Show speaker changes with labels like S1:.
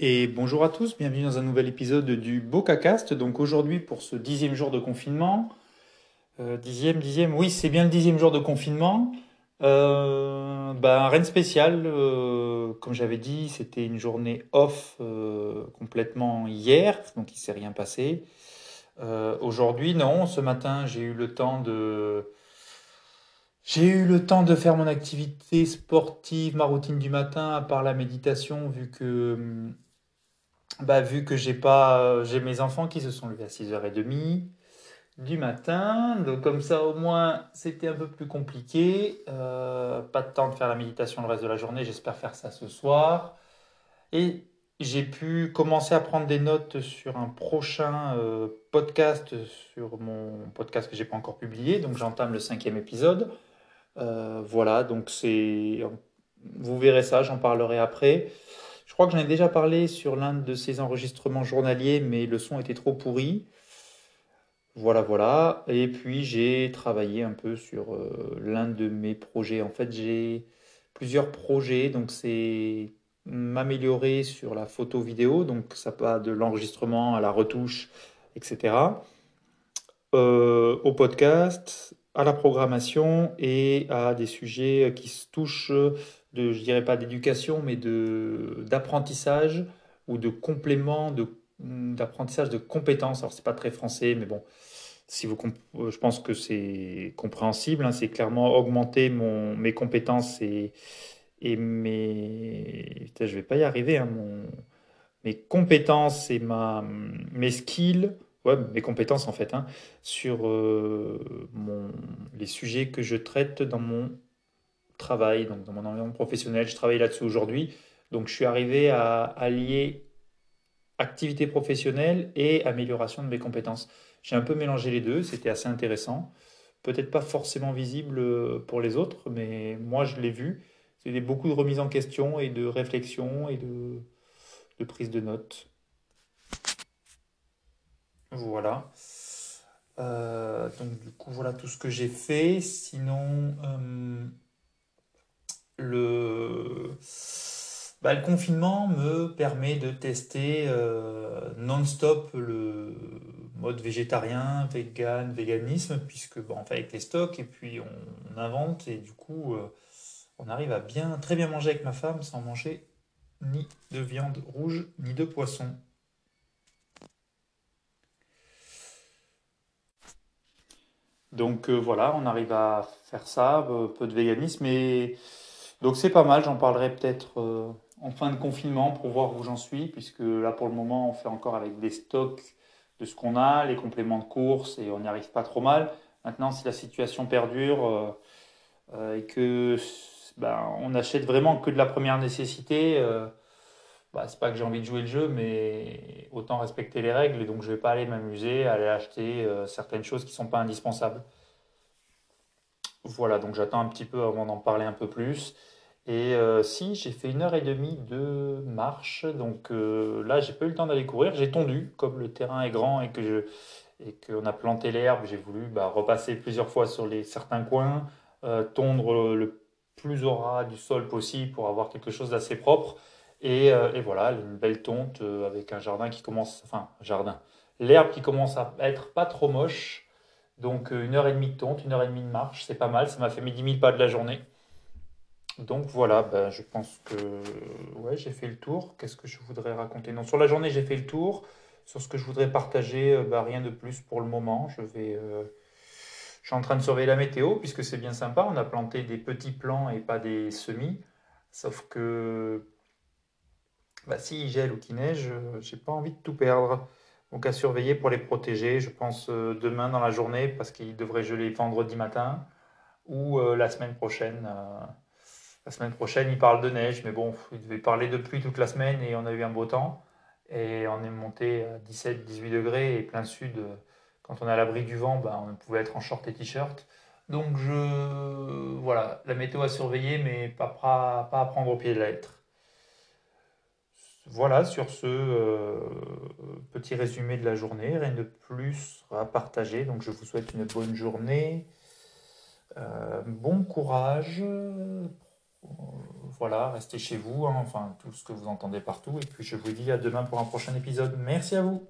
S1: Et bonjour à tous, bienvenue dans un nouvel épisode du BocaCast. Donc aujourd'hui pour ce dixième jour de confinement, euh, dixième, dixième, oui c'est bien le dixième jour de confinement. Euh, rien de spécial, euh, comme j'avais dit, c'était une journée off euh, complètement hier, donc il s'est rien passé. Aujourd'hui non, ce matin j'ai eu le temps de j'ai eu le temps de faire mon activité sportive, ma routine du matin, à part la méditation, vu que bah, vu que j'ai pas, euh, j'ai mes enfants qui se sont levés à 6h30 du matin, donc comme ça au moins c'était un peu plus compliqué. Euh, pas de temps de faire la méditation le reste de la journée, j'espère faire ça ce soir. Et j'ai pu commencer à prendre des notes sur un prochain euh, podcast, sur mon podcast que j'ai pas encore publié, donc j'entame le cinquième épisode. Voilà, donc c'est, vous verrez ça, j'en parlerai après. Je crois que j'en ai déjà parlé sur l'un de ces enregistrements journaliers, mais le son était trop pourri. Voilà, voilà. Et puis j'ai travaillé un peu sur euh, l'un de mes projets. En fait, j'ai plusieurs projets, donc c'est m'améliorer sur la photo vidéo, donc ça va de l'enregistrement à la retouche, etc. Euh, au podcast, à la programmation et à des sujets qui se touchent de, je dirais pas d'éducation, mais de d'apprentissage ou de complément de d'apprentissage de compétences. Alors c'est pas très français, mais bon, si vous, euh, je pense que c'est compréhensible. hein. c'est clairement augmenter mon, mes compétences et, et mes. Putain, je vais pas y arriver. hein, mon, mes compétences et ma, mes skills. Ouais, mes compétences en fait, hein, sur euh, mon, les sujets que je traite dans mon travail, donc dans mon environnement professionnel. Je travaille là-dessus aujourd'hui. Donc je suis arrivé à allier activité professionnelle et amélioration de mes compétences. J'ai un peu mélangé les deux, c'était assez intéressant. Peut-être pas forcément visible pour les autres, mais moi je l'ai vu. C'était beaucoup de remises en question et de réflexion et de, de prise de notes. Voilà. Euh, donc du coup voilà tout ce que j'ai fait. Sinon, euh, le, bah, confinement me permet de tester euh, non-stop le mode végétarien, vegan, véganisme, puisque bon, on fait avec les stocks et puis on, invente et du coup euh, on arrive à bien, très bien manger avec ma femme sans manger ni de viande rouge ni de poisson. Donc euh, voilà, on arrive à faire ça, peu de véganisme et donc c'est pas mal. J'en parlerai peut-être euh, en fin de confinement pour voir où j'en suis, puisque là pour le moment on fait encore avec des stocks de ce qu'on a, les compléments de course et on n'y arrive pas trop mal. Maintenant, si la situation perdure euh, euh, et que ben, on achète vraiment que de la première nécessité, bah, c'est pas que j'ai envie de jouer le jeu, mais autant respecter les règles. Et donc je vais pas aller m'amuser à aller acheter certaines choses qui sont pas indispensables. Voilà, donc j'attends un petit peu avant d'en parler un peu plus. Et euh, si, j'ai fait une heure et demie de marche, donc euh, là, j'ai pas eu le temps d'aller courir. J'ai tondu, comme le terrain est grand et que je, et qu'on a planté l'herbe, j'ai voulu bah, repasser plusieurs fois sur les, certains coins, euh, tondre le plus au ras du sol possible pour avoir quelque chose d'assez propre. Et, et voilà, une belle tonte avec un jardin qui commence, enfin, jardin, l'herbe qui commence à être pas trop moche. Donc une heure et demie de tonte, une heure et demie de marche, c'est pas mal. Ça m'a fait mes dix mille pas de la journée. Donc voilà, ben, je pense que ouais, j'ai fait le tour. Qu'est-ce que je voudrais raconter? Non, sur la journée, j'ai fait le tour. Sur ce que je voudrais partager, euh, bah, rien de plus pour le moment. Je vais, euh, je suis en train de surveiller la météo puisque c'est bien sympa. On a planté des petits plants et pas des semis. Sauf que bah, s'il gèle ou qu'il neige, euh, j'ai pas envie de tout perdre. Donc à surveiller pour les protéger. Je pense demain dans la journée parce qu'il devrait geler vendredi matin ou la semaine prochaine. La semaine prochaine, il parle de neige, mais bon, il devait parler de pluie toute la semaine et on a eu un beau temps. Et on est monté à 17-18 degrés et plein sud, quand on est à l'abri du vent, bah, on pouvait être en short et t-shirt. Donc je... Voilà, la météo à surveiller, mais pas, à prendre au pied de la lettre. Voilà, sur ce euh, petit résumé de la journée, rien de plus à partager. Donc je vous souhaite une bonne journée, euh, bon courage, voilà, restez chez vous, hein, enfin tout ce que vous entendez partout. Et puis je vous dis à demain pour un prochain épisode. Merci à vous.